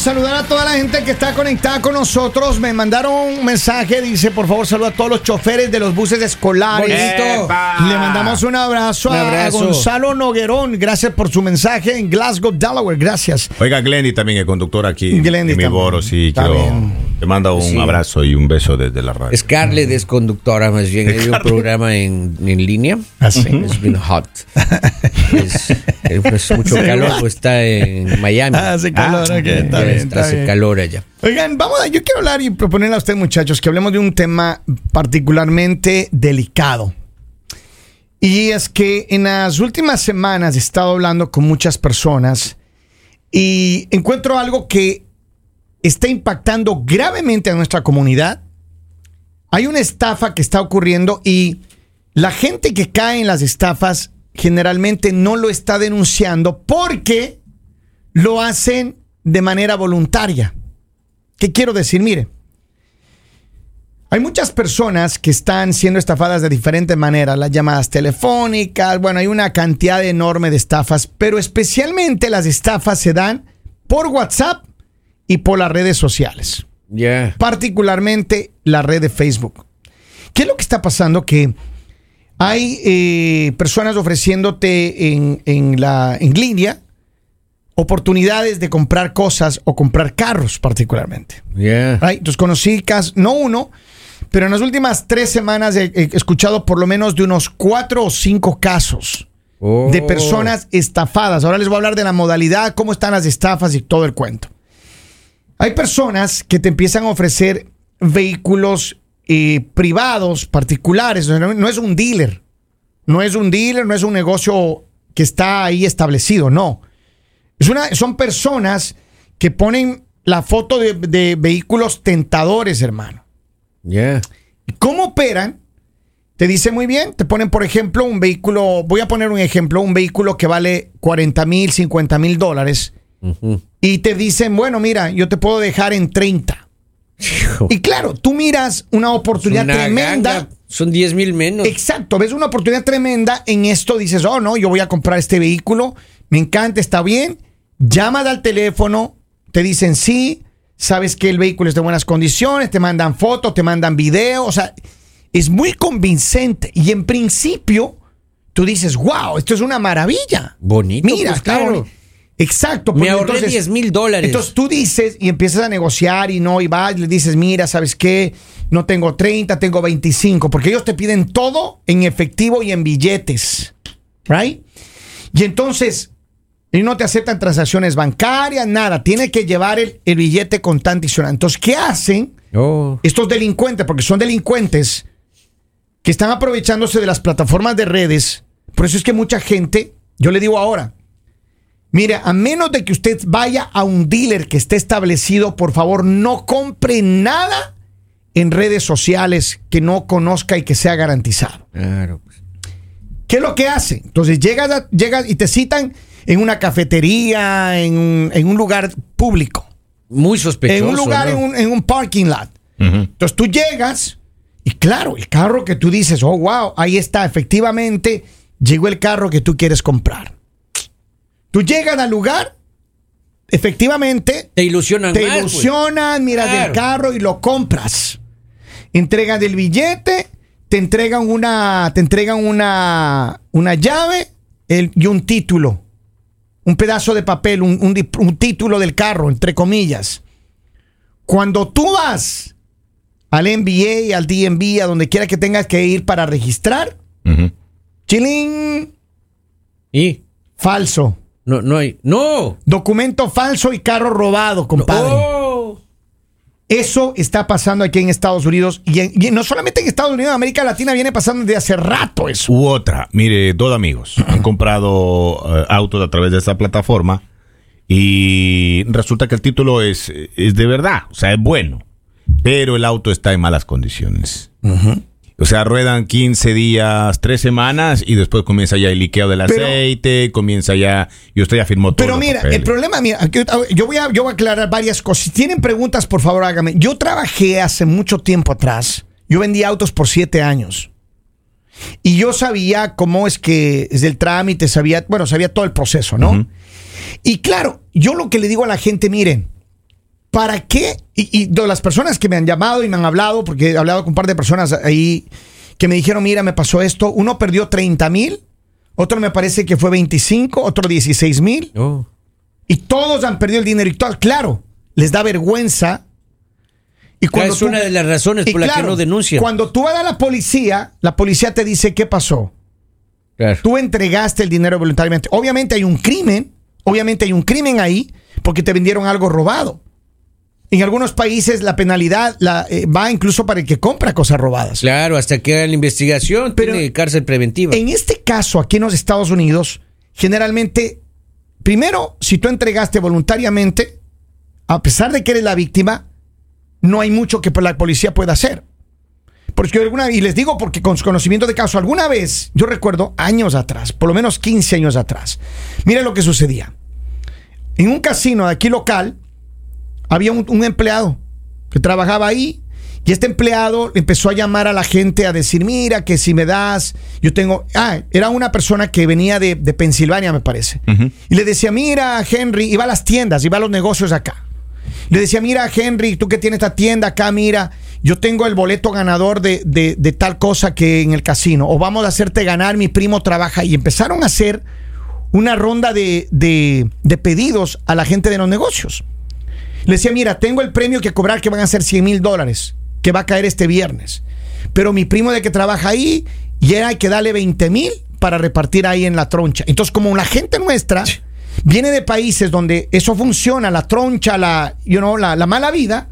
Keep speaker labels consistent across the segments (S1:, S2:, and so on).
S1: Saludar a toda la gente que está conectada con nosotros. Me mandaron un mensaje, dice, por favor, saluda a todos los choferes de los buses escolares.
S2: Bonito.
S1: Le mandamos un abrazo,
S2: Un
S1: a-
S2: abrazo.
S1: a Gonzalo Noguerón. Gracias por su mensaje en Glasgow, Delaware. Gracias.
S3: Oiga, Glendy también, el conductor aquí.
S1: Glendy
S3: en mi
S1: también.
S3: boro, sí.
S1: Está
S3: quiero-
S1: bien.
S3: Te manda un
S2: Sí.
S3: abrazo y un beso desde la radio.
S2: Scarlett es conductora, más bien. Hay un programa en, en línea.
S1: ¿Ah, sí?
S2: Es bien hot. es, es mucho calor, pues está en Miami.
S1: Ah, hace calor, ok, está
S2: Ya
S1: bien,
S2: está-
S1: está
S2: hace
S1: bien.
S2: calor allá.
S1: Oigan, vamos a, yo quiero hablar y proponerle a usted, muchachos, que hablemos de un tema particularmente delicado. Y es que en las últimas semanas he estado hablando con muchas personas y encuentro algo que está impactando gravemente a nuestra comunidad. Hay una estafa que está ocurriendo y la gente que cae en las estafas generalmente no lo está denunciando porque lo hacen de manera voluntaria. ¿Qué quiero decir? Mire, hay muchas personas que están siendo estafadas de diferentes maneras, las llamadas telefónicas, bueno, hay una cantidad enorme de estafas, pero especialmente las estafas se dan por WhatsApp y por las redes sociales, particularmente la red de Facebook. ¿Qué es lo que está pasando? Que hay eh, personas ofreciéndote en, en la, en línea oportunidades de comprar cosas o comprar carros particularmente.
S2: Ya.
S1: Right? Entonces conocí no uno, pero en las últimas tres semanas he, he escuchado por lo menos de unos cuatro o cinco casos
S2: Oh.
S1: de personas estafadas. Ahora les voy a hablar de la modalidad, cómo están las estafas y todo el cuento. Hay personas que te empiezan a ofrecer vehículos eh, privados, particulares. No, no es un dealer. No es un dealer, no es un negocio que está ahí establecido, no. Es una, son personas que ponen la foto de, de vehículos tentadores, hermano.
S2: Ya.
S1: ¿Cómo operan? Te dice muy bien, te ponen, por ejemplo, un vehículo, voy a poner un ejemplo, un vehículo que vale 40 mil, 50 mil dólares, Y te dicen, bueno, mira, yo te puedo dejar en 30. Y claro, tú miras una oportunidad
S2: Una
S1: tremenda.
S2: ganga. Son 10 mil menos.
S1: Exacto, ves una oportunidad tremenda en esto, dices, oh no, yo voy a comprar este vehículo, me encanta, está bien, llamas al teléfono, te dicen sí, sabes que el vehículo es de buenas condiciones, te mandan fotos, te mandan videos, o sea, es muy convincente y en principio tú dices, wow, esto es una maravilla.
S2: Bonito,
S1: Mira,
S2: pues,
S1: está
S2: claro.
S1: Exacto.
S2: Me ahorré
S1: entonces-
S2: 10 mil dólares.
S1: Entonces tú dices y empiezas a negociar y no, y vas y le dices, mira, ¿sabes qué? No tengo 30, tengo 25, porque ellos te piden todo en efectivo y en billetes, ¿right? Y entonces, y no te aceptan transacciones bancarias, nada, tiene que llevar el, el billete contante y. Entonces, ¿qué hacen
S2: Oh.
S1: estos delincuentes? Porque son delincuentes que están aprovechándose de las plataformas de redes. Por eso es que mucha gente, yo le digo ahora, Mire, a menos de que usted vaya a un dealer que esté establecido, por favor, no compre nada en redes sociales que no conozca y que sea garantizado.
S2: Claro. pues.
S1: ¿Qué es lo que hacen? Entonces llegas, a- llegas y te citan en una cafetería, en un, en un lugar público,
S2: Muy sospechoso.
S1: en un lugar,
S2: ¿no?
S1: en, un, en un parking lot. Entonces tú llegas y claro, el carro que tú dices, oh, wow, ahí está, efectivamente, llegó el carro que tú quieres comprar. Tú llegas al lugar, efectivamente,
S2: Te ilusionan
S1: te
S2: más, pues.
S1: ilusionan, miras
S2: Claro.
S1: el carro y lo compras. Entregan el billete, te entregan una, te entregan una, una llave el- y un título. Un pedazo de papel, un, un di- un título del carro, entre comillas. Cuando tú vas al NBA, al DMV, a donde quiera que tengas que ir para registrar, chilín,
S2: Y
S1: falso.
S2: No, no hay. ¡No!
S1: Documento falso y carro robado, compadre.
S2: Oh.
S1: Eso está pasando aquí en Estados Unidos y, en- y no solamente en Estados Unidos, en América Latina viene pasando desde hace rato eso.
S3: U otra, mire, dos amigos han comprado eh, autos a través de esta plataforma y resulta que el título es, es de verdad, o sea, es bueno, pero el auto está en malas condiciones. O sea, ruedan 15 días, 3 semanas y después comienza ya el liqueo del
S1: Pero-
S3: aceite, comienza ya, y usted ya firmó todo.
S1: Pero mira, el problema, mira, yo voy, a, yo voy a aclarar varias cosas. Si tienen preguntas, por favor, hágame. Yo trabajé hace mucho tiempo atrás. Yo vendí autos por siete años. Y yo sabía cómo es que es el trámite, sabía, bueno, sabía todo el proceso, ¿no? Y claro, yo lo que le digo a la gente, miren, ¿para qué? Y, y de las personas que me han llamado y me han hablado, porque he hablado con un par de personas ahí que me dijeron, mira, me pasó esto, uno perdió 30 mil, otro me parece que fue 25, otro 16 mil,
S2: Oh.
S1: y todos han perdido el dinero. Y todo, claro, les da vergüenza. Y
S2: es
S1: tú-
S2: una de las razones por las que no denuncian.
S1: Cuando tú vas a la policía, la policía te dice, ¿qué pasó?
S2: Claro.
S1: Tú entregaste el dinero voluntariamente. Obviamente hay un crimen, obviamente hay un crimen ahí porque te vendieron algo robado. En algunos países la penalidad la, eh, va incluso para el que compra cosas robadas.
S2: Claro, hasta que hagan la investigación,
S1: Pero-
S2: tiene cárcel preventiva.
S1: En este caso, aquí en los Estados Unidos, generalmente, primero, si tú entregaste voluntariamente, a pesar de que eres la víctima, no hay mucho que la policía pueda hacer. Porque alguna, y les digo porque con su conocimiento de caso, alguna vez, yo recuerdo años atrás, por lo menos 15 años atrás, mira lo que sucedía. En un casino de aquí local, había un, un empleado que trabajaba ahí y este empleado empezó a llamar a la gente a decir, mira, que si me das, yo tengo... Ah, era una persona que venía de, de Pensilvania, me parece. Y le decía, mira, Henry, iba a las tiendas, iba a los negocios acá. Le decía, mira, Henry, tú que tienes esta tienda acá, mira, yo tengo el boleto ganador de, de- de tal cosa que en el casino. O vamos a hacerte ganar, mi primo trabaja. Y empezaron a hacer una ronda de, de- de pedidos a la gente de los negocios. Le decía, mira, tengo el premio que cobrar que van a ser 100 mil dólares, que va a caer este viernes. Pero mi primo de que trabaja ahí, ya hay que darle 20 mil para repartir ahí en la troncha. Entonces, como la gente nuestra viene de países donde eso funciona, la troncha, la, you know, la, la mala vida,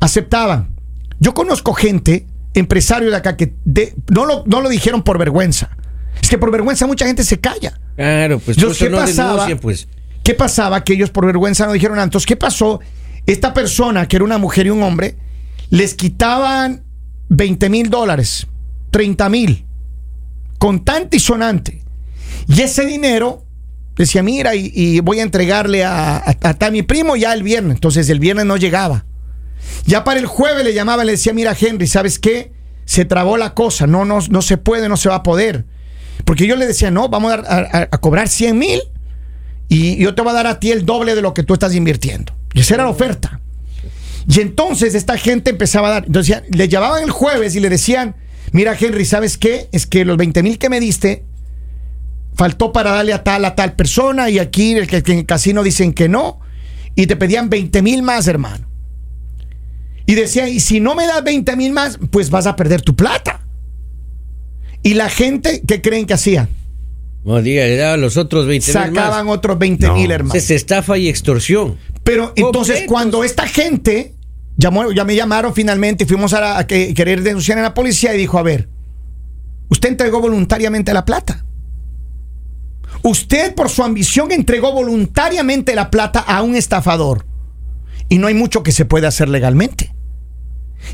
S1: aceptaban. Yo conozco gente, empresarios de acá, que de- no, lo, no lo dijeron por vergüenza. Es que por vergüenza mucha gente se calla.
S2: Claro, pues eso
S1: ¿qué
S2: no
S1: pasaba?
S2: pues.
S1: ¿Qué pasaba? Que ellos por vergüenza no dijeron. Entonces, ¿qué pasó? Esta persona, que era una mujer y un hombre, les quitaban 20 mil dólares, 30 mil, contante y sonante. Y ese dinero, decía, mira, y, voy a entregarle a, a, mi primo ya el viernes. Entonces, el viernes no llegaba. Ya para el jueves le llamaba, le decía, mira, Henry, ¿sabes qué? Se trabó la cosa, no, no, no se puede, no se va a poder. Porque yo le decía, no, vamos a, a- a cobrar 100 mil y yo te voy a dar a ti el doble de lo que tú estás invirtiendo. Y esa era la oferta. Y entonces esta gente empezaba a dar. Entonces le llamaban el jueves y le decían: Mira, Henry, ¿sabes qué? Es que los 20 mil que me diste faltó para darle a tal, a tal persona. Y aquí el que, que en el casino dicen que no. Y te pedían 20 mil más, hermano. Y decía: Y si no me das 20 mil más, pues vas a perder tu plata. Y la gente, ¿qué creen que hacía?
S2: No diga, le daban los otros 20 mil
S1: Sacaban
S2: más.
S1: otros 20 mil,
S3: No.
S1: hermano.
S2: Es estafa y extorsión.
S1: Pero entonces cuando esta gente llamó, ya me llamaron finalmente y fuimos a, la- a que- querer denunciar a la policía y dijo, a ver, usted entregó voluntariamente la plata. Usted por su ambición entregó voluntariamente la plata a un estafador. Y no hay mucho que se pueda hacer legalmente.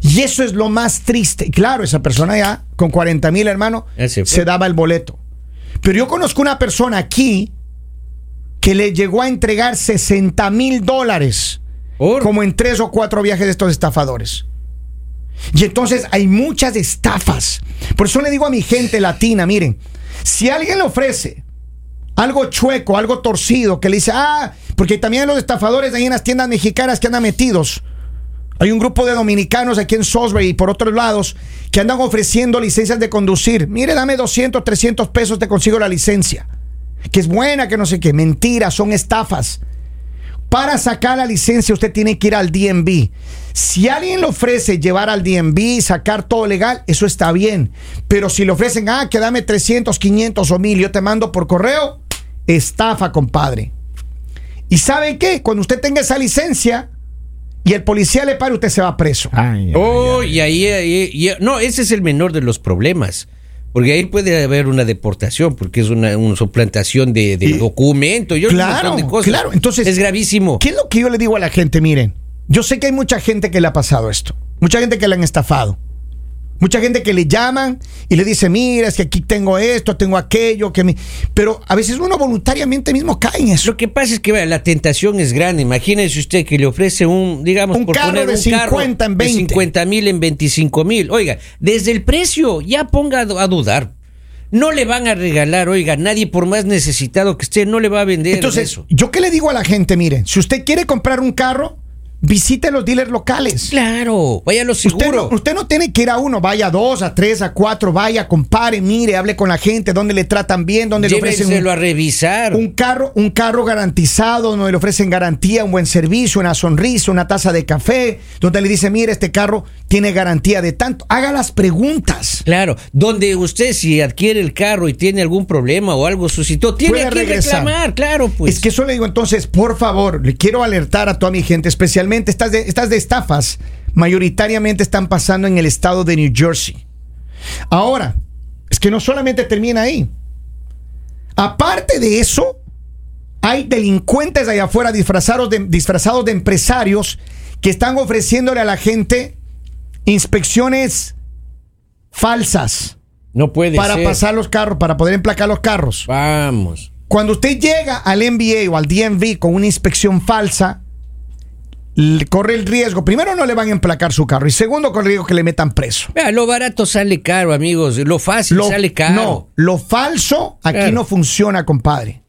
S1: Y eso es lo más triste. Y Claro, esa persona ya con 40 mil hermanos
S2: Ya se
S1: daba el boleto. Pero yo conozco una persona aquí que le llegó a entregar 60 mil dólares como en tres o cuatro viajes de estos estafadores. Y entonces hay muchas estafas. Por eso le digo a mi gente latina, miren, si alguien le ofrece algo chueco, algo torcido, que le dice, ah, porque también hay los estafadores ahí en las tiendas mexicanas que andan metidos. Hay un grupo de dominicanos aquí en Salisbury y por otros lados que andan ofreciendo licencias de conducir. Mire, dame 200, 300 pesos, te consigo la licencia. Que es buena, que no sé qué. Mentira, son estafas. Para sacar la licencia usted tiene que ir al DMV. Si alguien le ofrece llevar al DMV, sacar todo legal, eso está bien. Pero si le ofrecen, ah, que dame 300, 500 o 1000, yo te mando por correo, estafa, compadre. ¿Y sabe qué? Cuando usted tenga esa licencia y el policía le para, usted se va preso.
S3: Ay, ay,
S2: Oh,
S3: ay.
S2: y ahí, ahí- y- no, ese es el menor de los problemas. Porque ahí puede haber una deportación, porque es una, una suplantación de, de
S1: Y-
S2: documento. Yo
S1: Claro,
S2: montón de cosas.
S1: claro. Entonces,
S2: es gravísimo.
S1: ¿Qué es lo que yo le digo a la gente? Miren, yo sé que hay mucha gente que le ha pasado esto. Mucha gente que le han estafado. Mucha gente que le llaman y le dice, mira, es que aquí tengo esto, tengo aquello, que me... Pero a veces uno voluntariamente mismo cae en eso.
S2: Lo que pasa es que vea, la tentación es grande. Imagínese usted que le ofrece un, digamos,
S1: Un
S2: por
S1: carro
S2: poner
S1: de
S2: un
S1: 50 en
S2: de
S1: 20.
S2: 50 mil en 25 mil. Oiga, desde el precio ya ponga a dudar. No le van a regalar, oiga, nadie por más necesitado que esté, no le va a vender
S1: Entonces,
S2: eso.
S1: ¿yo qué le digo a la gente? Mire, si usted quiere comprar un carro, visite los dealers locales.
S2: Claro, vaya a lo
S1: Usted
S2: seguro.
S1: no, usted no tiene que ir a uno, vaya a dos, a tres, a cuatro, vaya, compare, mire, hable con la gente, donde le tratan bien, donde le ofrecen un,
S2: a revisar.
S1: un carro, un carro garantizado, donde le ofrecen garantía, un buen servicio, una sonrisa, una taza de café, donde le dice, mire, este carro tiene garantía de tanto. Haga las preguntas.
S2: Claro, donde usted si adquiere el carro y tiene algún problema o algo suscitó, tiene que reclamar, claro, pues.
S1: Es que eso le digo entonces, por favor, le quiero alertar a toda mi gente, estas de, estas de estafas, mayoritariamente están pasando en el estado de New Jersey. Ahora, es que no solamente termina ahí. Aparte de eso, hay delincuentes allá afuera disfrazados de, disfrazados de empresarios que están ofreciéndole a la gente inspecciones falsas
S2: no puede
S1: para
S2: ser.
S1: pasar los carros, para poder emplacar los carros.
S2: Vamos.
S1: Cuando usted llega al NBA o al DMV con una inspección falsa, corre el riesgo. Primero, no le van a emplacar su carro. Y segundo, corre el riesgo que le metan preso.
S2: Vea, lo barato sale caro, amigos. Lo fácil
S1: Lo,
S2: sale caro.
S1: no, lo falso aquí
S2: Claro.
S1: no funciona, compadre.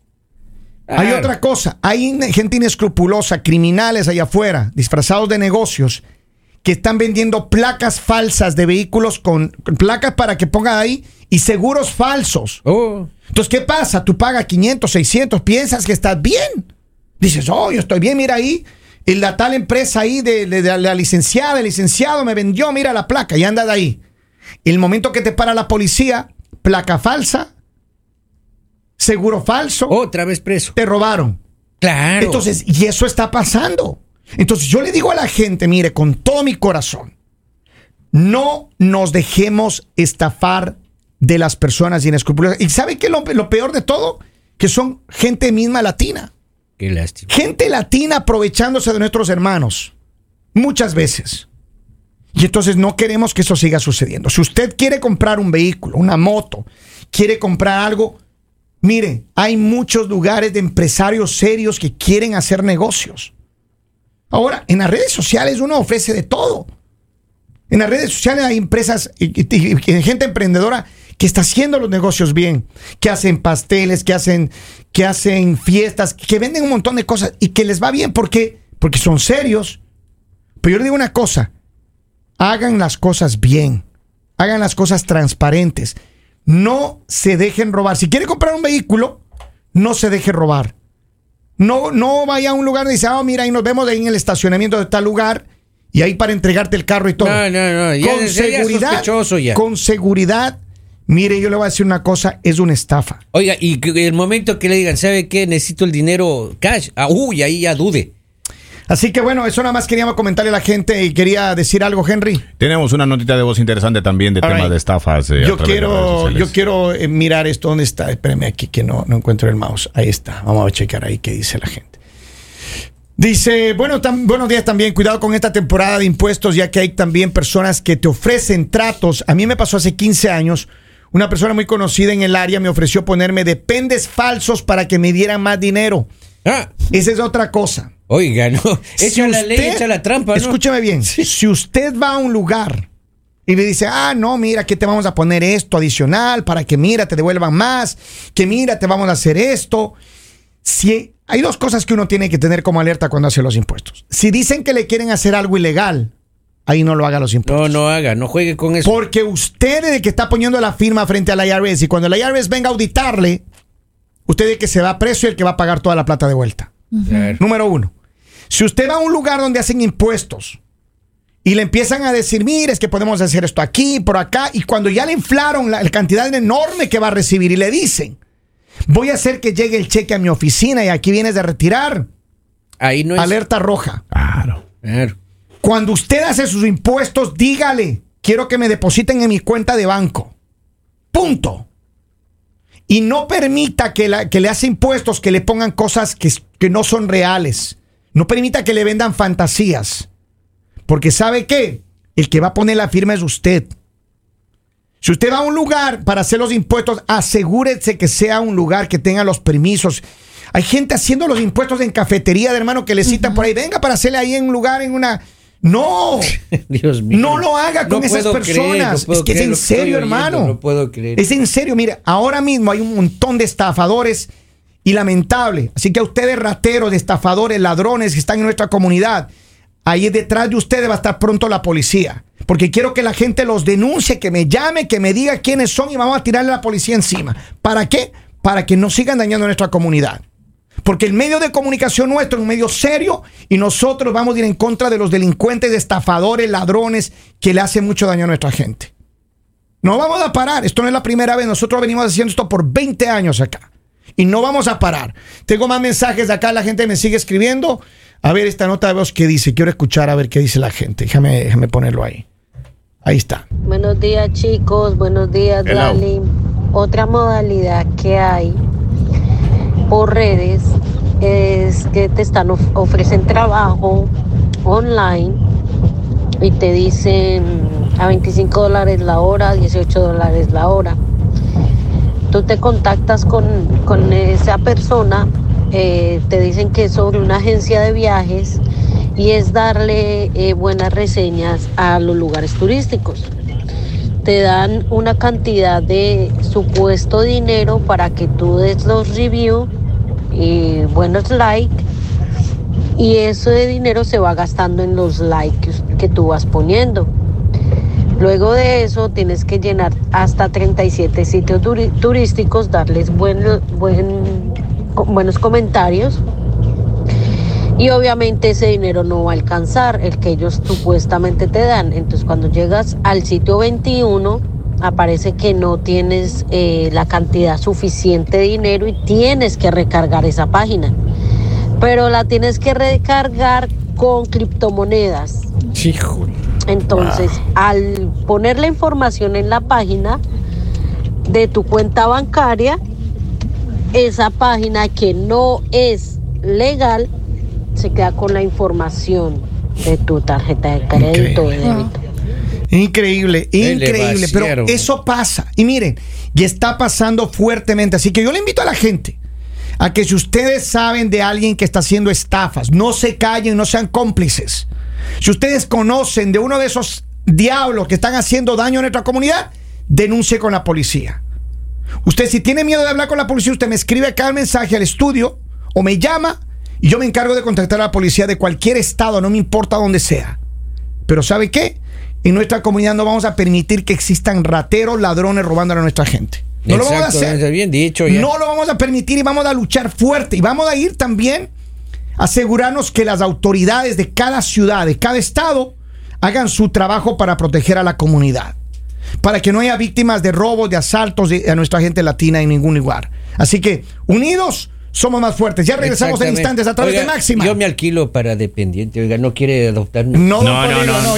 S1: Hay otra cosa. Hay gente inescrupulosa, criminales allá afuera, disfrazados de negocios, que están vendiendo placas falsas de vehículos con, con placas para que pongan ahí y seguros falsos.
S2: Oh,
S1: Entonces, ¿qué pasa? Tú pagas 500, 600, piensas que estás bien. Dices, oh, yo estoy bien, mira ahí. La tal empresa ahí de, de- de la licenciada, el licenciado me vendió, mira la placa y anda de ahí. El momento que te para la policía, placa falsa, seguro falso,
S2: otra vez preso.
S1: te robaron.
S2: Claro.
S1: Entonces, y eso está pasando. Entonces, yo le digo a la gente, mire, con todo mi corazón, no nos dejemos estafar de las personas inescrupulosas. ¿Y sabe qué es lo, lo peor de todo? Que son gente misma latina.
S2: Qué lástima.
S1: Gente latina aprovechándose de nuestros hermanos. Muchas veces. Y entonces no queremos que eso siga sucediendo. Si usted quiere comprar un vehículo, una moto, quiere comprar algo, mire, hay muchos lugares de empresarios serios que quieren hacer negocios. Ahora, en las redes sociales uno ofrece de todo. En las redes sociales hay empresas y, gente emprendedora que está haciendo los negocios bien, que hacen pasteles, que hacen, que hacen fiestas, que venden un montón de cosas y que les va bien porque, porque son serios. Pero yo le digo una cosa, hagan las cosas bien, hagan las cosas transparentes, no se dejen robar. Si quiere comprar un vehículo, no se deje robar. No, no vaya a un lugar y dice, ah, mira, ahí nos vemos ahí en el estacionamiento de tal lugar y ahí para entregarte el carro y todo.
S2: No, no, no, ya-
S1: con
S2: ya- ya
S1: seguridad,
S2: sospechoso ya.
S1: con seguridad. Mire, yo le voy a decir una cosa, es una estafa.
S2: Oiga, y que el momento que le digan, ¿sabe qué? Necesito el dinero cash. Ah, uy, ahí ya dude.
S1: Así que bueno, eso nada más queríamos comentarle a la gente y quería decir algo, Henry.
S3: Tenemos una notita de voz interesante también de
S1: All
S3: temas
S1: right.
S3: de estafas. eh,
S1: Yo
S3: de
S1: quiero, yo quiero eh, mirar esto. ¿Dónde está? Espérame aquí que no, no encuentro el mouse. Ahí está. Vamos a checar ahí qué dice la gente. Dice, bueno, tam- buenos días también. Cuidado con esta temporada de impuestos, ya que hay también personas que te ofrecen tratos. A mí me pasó hace 15 años. Una persona muy conocida en el área me ofreció ponerme dependes falsos para que me dieran más dinero.
S2: Ah,
S1: Esa es otra cosa.
S2: oiga, no. Echa
S1: Si
S2: la ley, echa la trampa, ¿no?
S1: Escúchame bien. Si usted va a un lugar y le dice, ah, no, mira, que te vamos a poner esto adicional para que, mira, te devuelvan más, que mira, te vamos a hacer esto. Si hay dos cosas que uno tiene que tener como alerta cuando hace los impuestos. Si dicen que le quieren hacer algo ilegal, ahí no lo haga los impuestos.
S2: No, no haga, no juegue con eso.
S1: Porque usted es el que está poniendo la firma frente a la IRS y cuando la IRS venga a auditarle, usted es el que se va a preso y el que va a pagar toda la plata de vuelta. Número uno. Si usted va a un lugar donde hacen impuestos y le empiezan a decir, mire, es que podemos hacer esto aquí, por acá, y cuando ya le inflaron la, la cantidad enorme que va a recibir y le dicen, voy a hacer que llegue el cheque a mi oficina y aquí vienes de retirar,
S2: Ahí no es.
S1: alerta roja.
S3: Claro.
S2: Claro.
S1: Cuando usted hace sus impuestos, dígale, quiero que me depositen en mi cuenta de banco. Punto. Y no permita que, la- que le hace impuestos que le pongan cosas que, que no son reales. No permita que le vendan fantasías. Porque ¿sabe qué? El que va a poner la firma es usted. Si usted va a un lugar para hacer los impuestos, asegúrese que sea un lugar que tenga los permisos. Hay gente haciendo los impuestos en cafetería de hermano que le citan por ahí. Venga para hacerle ahí en un lugar, en una. No,
S2: Dios mío.
S1: no lo haga con
S2: No
S1: esas personas.
S2: creer, no puedo
S1: es que es en serio,
S2: oyendo,
S1: hermano.
S2: No puedo creer.
S1: Es en serio, mire, ahora mismo hay un montón de estafadores y lamentable. Así que a ustedes rateros, estafadores, ladrones que están en nuestra comunidad, ahí detrás de ustedes va a estar pronto la policía. Porque quiero que la gente los denuncie, que me llame, que me diga quiénes son y vamos a tirarle a la policía encima. ¿Para qué? Para que no sigan dañando a nuestra comunidad. Porque el medio de comunicación nuestro es un medio serio y nosotros vamos a ir en contra de los delincuentes, estafadores, ladrones que le hacen mucho daño a nuestra gente. No vamos a parar. Esto no es la primera vez. Nosotros venimos haciendo esto por 20 años acá. Y no vamos a parar. Tengo más mensajes de acá. La gente me sigue escribiendo. A ver esta nota de voz que dice. Quiero escuchar a ver qué dice la gente. Déjame, déjame ponerlo ahí. Ahí está.
S4: Buenos días chicos, buenos días
S3: Hello.
S4: Lali. Otra modalidad que hay por redes es que te están of- ofrecen trabajo online y te dicen a 25 dólares la hora, 18 dólares la hora. Tú te contactas con, con esa persona, eh, te dicen que es sobre una agencia de viajes y es darle eh, buenas reseñas a los lugares turísticos. Te dan una cantidad de supuesto dinero para que tú des los reviews y buenos likes y ese dinero se va gastando en los likes que tú vas poniendo. Luego de eso tienes que llenar hasta 37 sitios turísticos, darles buenos comentarios y obviamente ese dinero no va a alcanzar el que ellos supuestamente te dan. Entonces cuando llegas al sitio 21 aparece que no tienes eh, la cantidad suficiente de dinero y tienes que recargar esa página. Pero la tienes que recargar con criptomonedas.
S2: Híjole.
S4: Entonces, al poner la información en la página de tu cuenta bancaria, esa página que no es legal se queda con la información de tu tarjeta de crédito o de débito.
S1: Increíble,
S2: le
S1: increíble. Pero eso pasa. Y miren, y está pasando fuertemente. Así que yo le invito a la gente a que si ustedes saben de alguien que está haciendo estafas, no se callen, no sean cómplices. Si ustedes conocen de uno de esos diablos que están haciendo daño a nuestra comunidad, denuncie con la policía. Usted si tiene miedo de hablar con la policía, usted me escribe acá el mensaje al estudio o me llama y yo me encargo de contactar a la policía de cualquier estado, no me importa dónde sea. Pero ¿sabe qué? En nuestra comunidad no vamos a permitir que existan rateros, ladrones robando a nuestra gente. No lo vamos a hacer.
S2: Bien dicho. ya.
S1: No lo vamos a permitir y vamos a luchar fuerte. Y vamos a ir también a asegurarnos que las autoridades de cada ciudad, de cada estado, hagan su trabajo para proteger a la comunidad. Para que no haya víctimas de robos, de asaltos de- a nuestra gente latina en ningún lugar. Así que, unidos, somos más fuertes. Ya regresamos en instantes a través
S2: Oiga,
S1: de Máxima.
S2: Yo me alquilo para dependiente. Oiga, no quiere adoptar.
S1: No,
S3: No, no.
S1: no.